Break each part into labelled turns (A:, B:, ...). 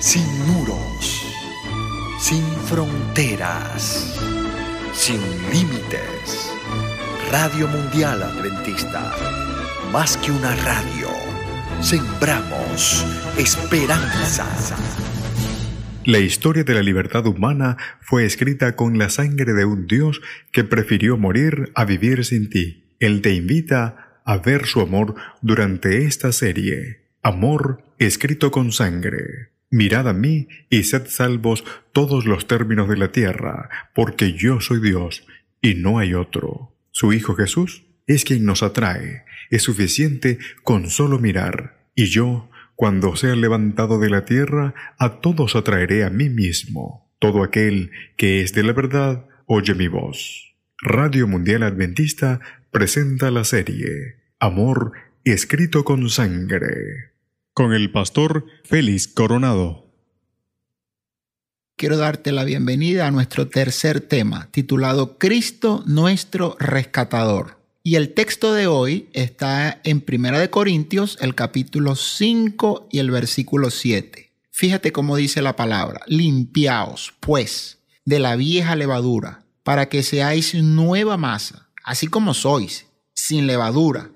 A: sin muros, sin fronteras, sin límites. Radio Mundial Adventista, más que una radio, sembramos esperanza.
B: La historia de la libertad humana fue escrita con la sangre de un Dios que prefirió morir a vivir sin ti. Él te invita a ver su amor durante esta serie. Amor escrito con sangre. Mirad a mí y sed salvos todos los términos de la tierra, porque yo soy Dios y no hay otro. Su Hijo Jesús es quien nos atrae. Es suficiente con solo mirar. Y yo, cuando sea levantado de la tierra, a todos atraeré a mí mismo. Todo aquel que es de la verdad, oye mi voz. Radio Mundial Adventista presenta la serie Amor escrito con sangre. Con el pastor Félix Coronado.
C: Quiero darte la bienvenida a nuestro tercer tema, titulado Cristo nuestro rescatador. Y el texto de hoy está en Primera de Corintios, el capítulo 5 y el versículo 7. Fíjate cómo dice la palabra, limpiaos, pues, de la vieja levadura, para que seáis nueva masa, así como sois, sin levadura,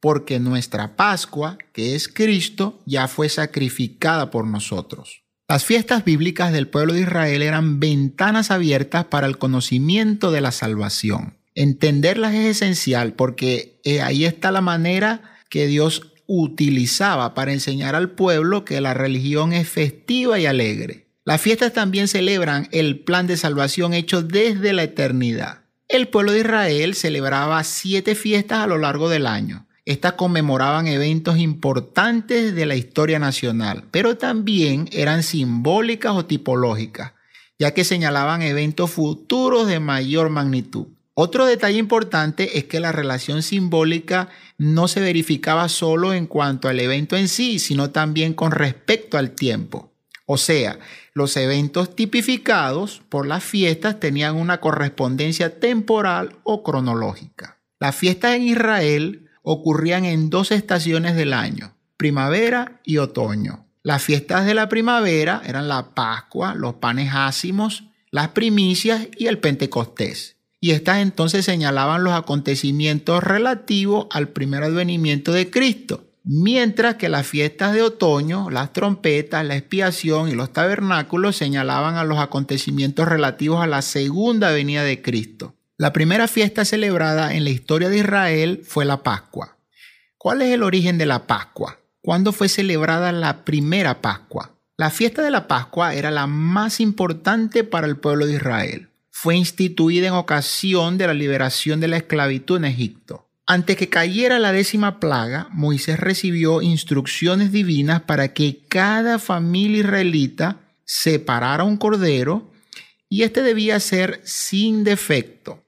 C: porque nuestra Pascua, que es Cristo, ya fue sacrificada por nosotros. Las fiestas bíblicas del pueblo de Israel eran ventanas abiertas para el conocimiento de la salvación. Entenderlas es esencial porque eh, ahí está la manera que Dios utilizaba para enseñar al pueblo que la religión es festiva y alegre. Las fiestas también celebran el plan de salvación hecho desde la eternidad. El pueblo de Israel celebraba siete fiestas a lo largo del año. Estas conmemoraban eventos importantes de la historia nacional, pero también eran simbólicas o tipológicas, ya que señalaban eventos futuros de mayor magnitud. Otro detalle importante es que la relación simbólica no se verificaba solo en cuanto al evento en sí, sino también con respecto al tiempo. O sea, los eventos tipificados por las fiestas tenían una correspondencia temporal o cronológica. Las fiestas en Israel ocurrían en dos estaciones del año, primavera y otoño. Las fiestas de la primavera eran la Pascua, los panes ácimos, las primicias y el Pentecostés y estas entonces señalaban los acontecimientos relativos al primer advenimiento de Cristo, mientras que las fiestas de otoño, las trompetas, la expiación y los tabernáculos señalaban a los acontecimientos relativos a la segunda venida de Cristo. La primera fiesta celebrada en la historia de Israel fue la Pascua. ¿Cuál es el origen de la Pascua? ¿Cuándo fue celebrada la primera Pascua? La fiesta de la Pascua era la más importante para el pueblo de Israel fue instituida en ocasión de la liberación de la esclavitud en Egipto. Antes que cayera la décima plaga, Moisés recibió instrucciones divinas para que cada familia israelita separara un cordero y este debía ser sin defecto,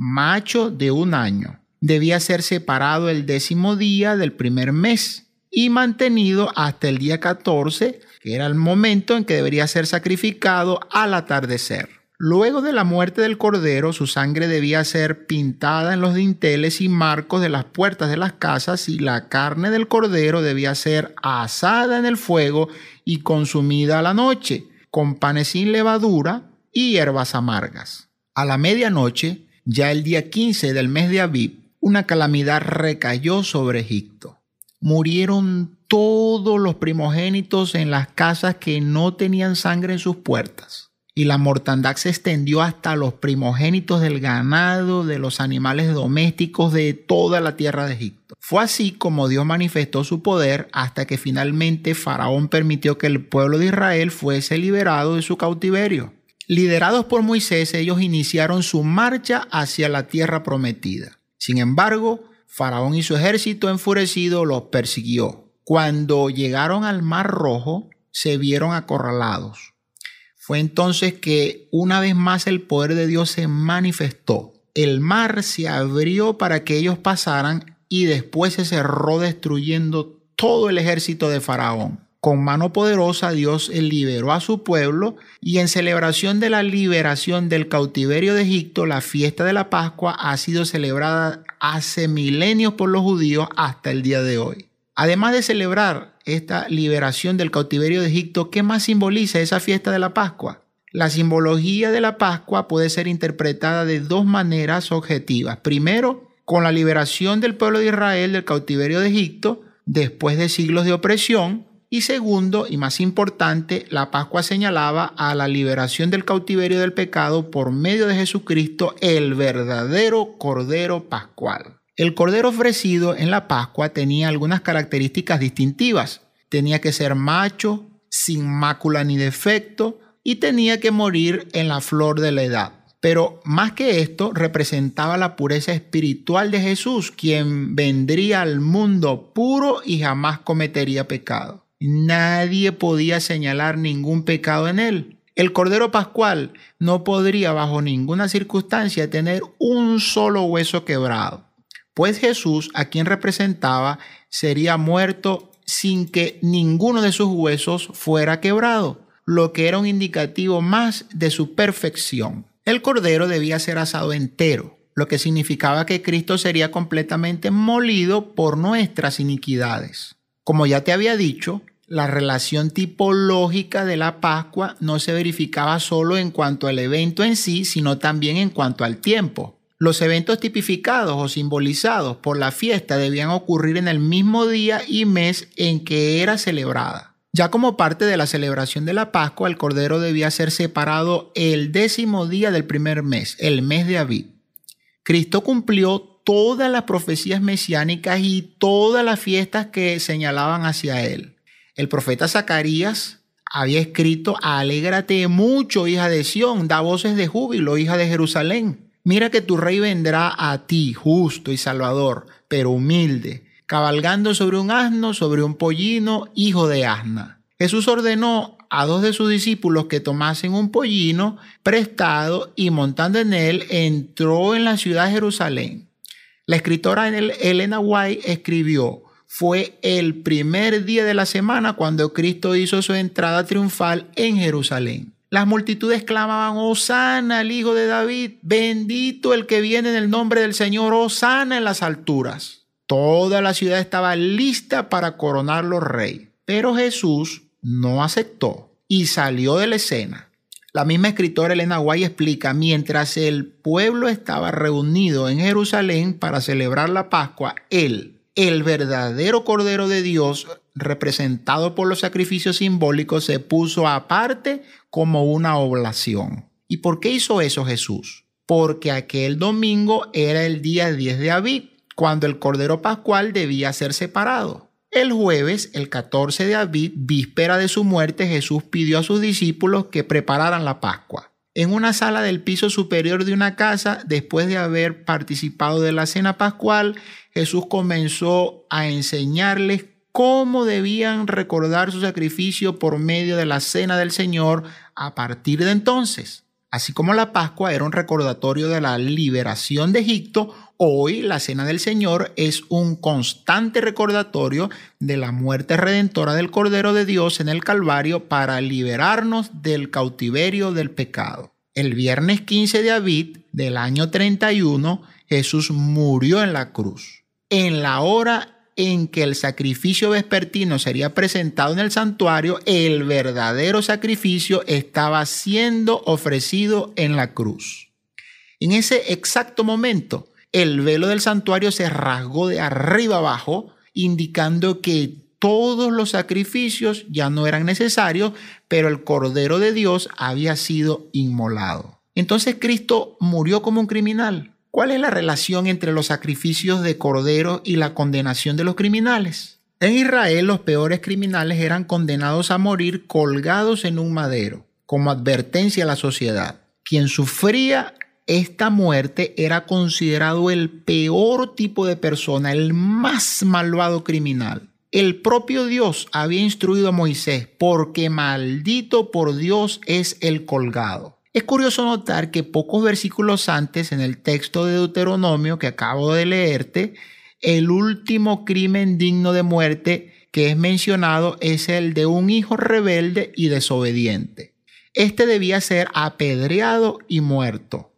C: macho de un año. Debía ser separado el décimo día del primer mes y mantenido hasta el día 14, que era el momento en que debería ser sacrificado al atardecer. Luego de la muerte del cordero, su sangre debía ser pintada en los dinteles y marcos de las puertas de las casas y la carne del cordero debía ser asada en el fuego y consumida a la noche, con panes sin levadura y hierbas amargas. A la medianoche, ya el día 15 del mes de Abib, una calamidad recayó sobre Egipto. Murieron todos los primogénitos en las casas que no tenían sangre en sus puertas y la mortandad se extendió hasta los primogénitos del ganado, de los animales domésticos de toda la tierra de Egipto. Fue así como Dios manifestó su poder hasta que finalmente Faraón permitió que el pueblo de Israel fuese liberado de su cautiverio. Liderados por Moisés, ellos iniciaron su marcha hacia la tierra prometida. Sin embargo, Faraón y su ejército enfurecido los persiguió. Cuando llegaron al Mar Rojo, se vieron acorralados fue entonces que una vez más el poder de Dios se manifestó. El mar se abrió para que ellos pasaran y después se cerró destruyendo todo el ejército de Faraón. Con mano poderosa Dios liberó a su pueblo y en celebración de la liberación del cautiverio de Egipto, la fiesta de la Pascua ha sido celebrada hace milenios por los judíos hasta el día de hoy. Además de celebrar esta liberación del cautiverio de Egipto, ¿qué más simboliza esa fiesta de la Pascua? La simbología de la Pascua puede ser interpretada de dos maneras objetivas. Primero, con la liberación del pueblo de Israel del cautiverio de Egipto después de siglos de opresión. Y segundo, y más importante, la Pascua señalaba a la liberación del cautiverio del pecado por medio de Jesucristo, el verdadero Cordero Pascual. El cordero ofrecido en la Pascua tenía algunas características distintivas. Tenía que ser macho, sin mácula ni defecto, y tenía que morir en la flor de la edad. Pero más que esto, representaba la pureza espiritual de Jesús, quien vendría al mundo puro y jamás cometería pecado. Nadie podía señalar ningún pecado en él. El Cordero Pascual no podría bajo ninguna circunstancia tener un solo hueso quebrado pues Jesús, a quien representaba, sería muerto sin que ninguno de sus huesos fuera quebrado, lo que era un indicativo más de su perfección. El cordero debía ser asado entero, lo que significaba que Cristo sería completamente molido por nuestras iniquidades. Como ya te había dicho, la relación tipológica de la Pascua no se verificaba solo en cuanto al evento en sí, sino también en cuanto al tiempo. Los eventos tipificados o simbolizados por la fiesta debían ocurrir en el mismo día y mes en que era celebrada. Ya como parte de la celebración de la Pascua, el cordero debía ser separado el décimo día del primer mes, el mes de Aviv. Cristo cumplió todas las profecías mesiánicas y todas las fiestas que señalaban hacia él. El profeta Zacarías había escrito, Alégrate mucho, hija de Sión, da voces de júbilo, hija de Jerusalén. Mira que tu rey vendrá a ti, justo y salvador, pero humilde, cabalgando sobre un asno, sobre un pollino, hijo de asna. Jesús ordenó a dos de sus discípulos que tomasen un pollino prestado y montando en él entró en la ciudad de Jerusalén. La escritora Elena White escribió, fue el primer día de la semana cuando Cristo hizo su entrada triunfal en Jerusalén. Las multitudes clamaban, Osana al Hijo de David, bendito el que viene en el nombre del Señor, Osana en las alturas. Toda la ciudad estaba lista para coronarlo rey, pero Jesús no aceptó y salió de la escena. La misma escritora Elena Guay explica, mientras el pueblo estaba reunido en Jerusalén para celebrar la Pascua, él, el verdadero Cordero de Dios, representado por los sacrificios simbólicos, se puso aparte como una oblación. ¿Y por qué hizo eso Jesús? Porque aquel domingo era el día 10 de Aviv, cuando el Cordero Pascual debía ser separado. El jueves, el 14 de Aviv, víspera de su muerte, Jesús pidió a sus discípulos que prepararan la Pascua. En una sala del piso superior de una casa, después de haber participado de la cena pascual, Jesús comenzó a enseñarles cómo debían recordar su sacrificio por medio de la cena del Señor a partir de entonces. Así como la Pascua era un recordatorio de la liberación de Egipto, hoy la Cena del Señor es un constante recordatorio de la muerte redentora del Cordero de Dios en el Calvario para liberarnos del cautiverio del pecado. El viernes 15 de Aviv del año 31, Jesús murió en la cruz. En la hora en que el sacrificio vespertino sería presentado en el santuario, el verdadero sacrificio estaba siendo ofrecido en la cruz. En ese exacto momento, el velo del santuario se rasgó de arriba abajo, indicando que todos los sacrificios ya no eran necesarios, pero el Cordero de Dios había sido inmolado. Entonces Cristo murió como un criminal. ¿Cuál es la relación entre los sacrificios de cordero y la condenación de los criminales? En Israel los peores criminales eran condenados a morir colgados en un madero, como advertencia a la sociedad. Quien sufría esta muerte era considerado el peor tipo de persona, el más malvado criminal. El propio Dios había instruido a Moisés, porque maldito por Dios es el colgado. Es curioso notar que pocos versículos antes en el texto de Deuteronomio que acabo de leerte, el último crimen digno de muerte que es mencionado es el de un hijo rebelde y desobediente. Este debía ser apedreado y muerto.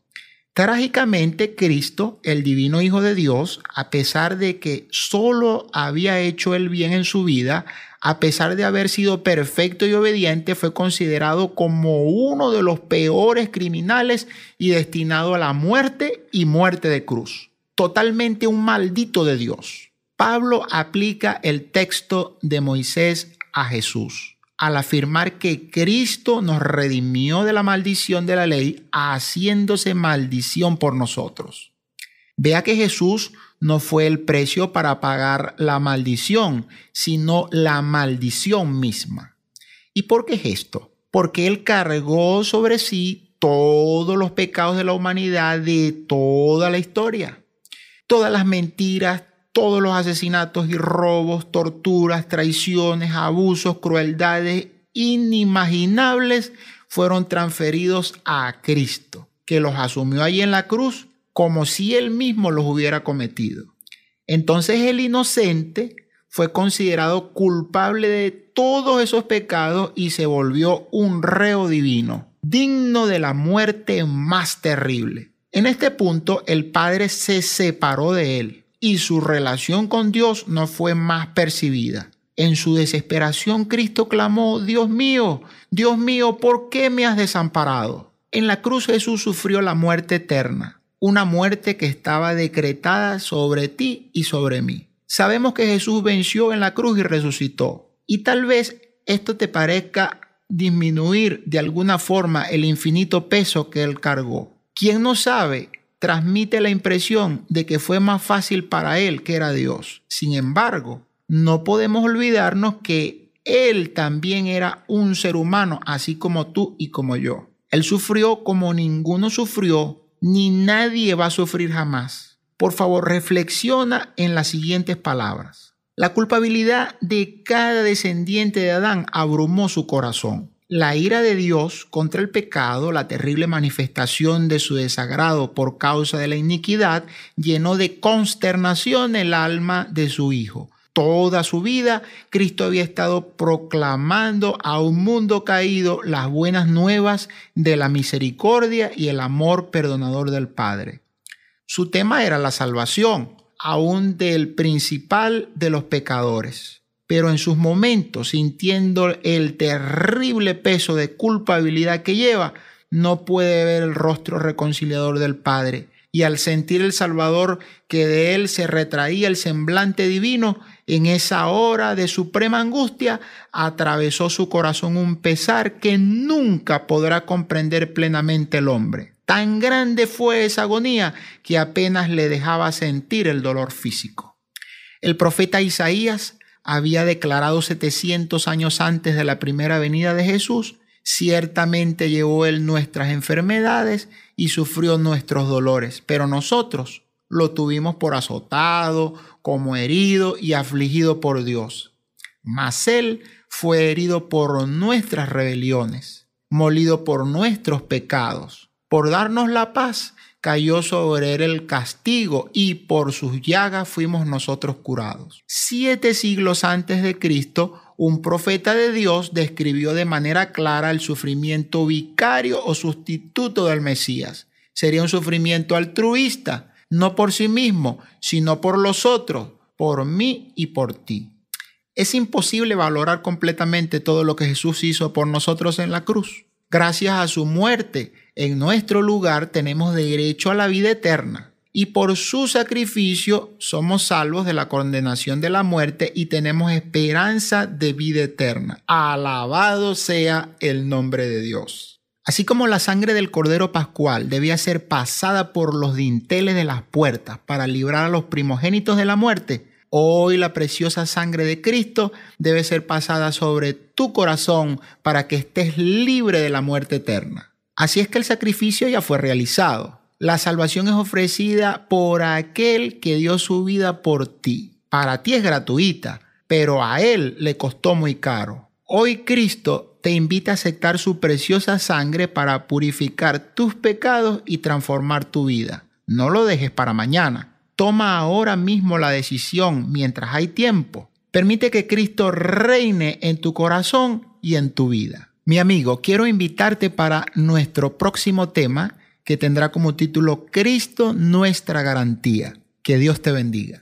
C: Trágicamente, Cristo, el divino Hijo de Dios, a pesar de que solo había hecho el bien en su vida, a pesar de haber sido perfecto y obediente, fue considerado como uno de los peores criminales y destinado a la muerte y muerte de cruz. Totalmente un maldito de Dios. Pablo aplica el texto de Moisés a Jesús al afirmar que Cristo nos redimió de la maldición de la ley, haciéndose maldición por nosotros. Vea que Jesús no fue el precio para pagar la maldición, sino la maldición misma. ¿Y por qué es esto? Porque Él cargó sobre sí todos los pecados de la humanidad de toda la historia. Todas las mentiras, todos los asesinatos y robos, torturas, traiciones, abusos, crueldades inimaginables fueron transferidos a Cristo, que los asumió ahí en la cruz como si él mismo los hubiera cometido. Entonces el inocente fue considerado culpable de todos esos pecados y se volvió un reo divino, digno de la muerte más terrible. En este punto el Padre se separó de él y su relación con Dios no fue más percibida. En su desesperación Cristo clamó, Dios mío, Dios mío, ¿por qué me has desamparado? En la cruz Jesús sufrió la muerte eterna, una muerte que estaba decretada sobre ti y sobre mí. Sabemos que Jesús venció en la cruz y resucitó. Y tal vez esto te parezca disminuir de alguna forma el infinito peso que él cargó. ¿Quién no sabe transmite la impresión de que fue más fácil para él que era Dios. Sin embargo, no podemos olvidarnos que él también era un ser humano, así como tú y como yo. Él sufrió como ninguno sufrió, ni nadie va a sufrir jamás. Por favor, reflexiona en las siguientes palabras. La culpabilidad de cada descendiente de Adán abrumó su corazón. La ira de Dios contra el pecado, la terrible manifestación de su desagrado por causa de la iniquidad, llenó de consternación el alma de su Hijo. Toda su vida, Cristo había estado proclamando a un mundo caído las buenas nuevas de la misericordia y el amor perdonador del Padre. Su tema era la salvación, aún del principal de los pecadores pero en sus momentos, sintiendo el terrible peso de culpabilidad que lleva, no puede ver el rostro reconciliador del Padre. Y al sentir el Salvador que de él se retraía el semblante divino, en esa hora de suprema angustia, atravesó su corazón un pesar que nunca podrá comprender plenamente el hombre. Tan grande fue esa agonía que apenas le dejaba sentir el dolor físico. El profeta Isaías había declarado 700 años antes de la primera venida de Jesús, ciertamente llevó él nuestras enfermedades y sufrió nuestros dolores, pero nosotros lo tuvimos por azotado, como herido y afligido por Dios. Mas él fue herido por nuestras rebeliones, molido por nuestros pecados. Por darnos la paz, cayó sobre él el castigo y por sus llagas fuimos nosotros curados. Siete siglos antes de Cristo, un profeta de Dios describió de manera clara el sufrimiento vicario o sustituto del Mesías. Sería un sufrimiento altruista, no por sí mismo, sino por los otros, por mí y por ti. Es imposible valorar completamente todo lo que Jesús hizo por nosotros en la cruz. Gracias a su muerte, en nuestro lugar tenemos derecho a la vida eterna y por su sacrificio somos salvos de la condenación de la muerte y tenemos esperanza de vida eterna. Alabado sea el nombre de Dios. Así como la sangre del Cordero Pascual debía ser pasada por los dinteles de las puertas para librar a los primogénitos de la muerte, hoy la preciosa sangre de Cristo debe ser pasada sobre tu corazón para que estés libre de la muerte eterna. Así es que el sacrificio ya fue realizado. La salvación es ofrecida por aquel que dio su vida por ti. Para ti es gratuita, pero a él le costó muy caro. Hoy Cristo te invita a aceptar su preciosa sangre para purificar tus pecados y transformar tu vida. No lo dejes para mañana. Toma ahora mismo la decisión mientras hay tiempo. Permite que Cristo reine en tu corazón y en tu vida. Mi amigo, quiero invitarte para nuestro próximo tema que tendrá como título Cristo nuestra garantía. Que Dios te bendiga.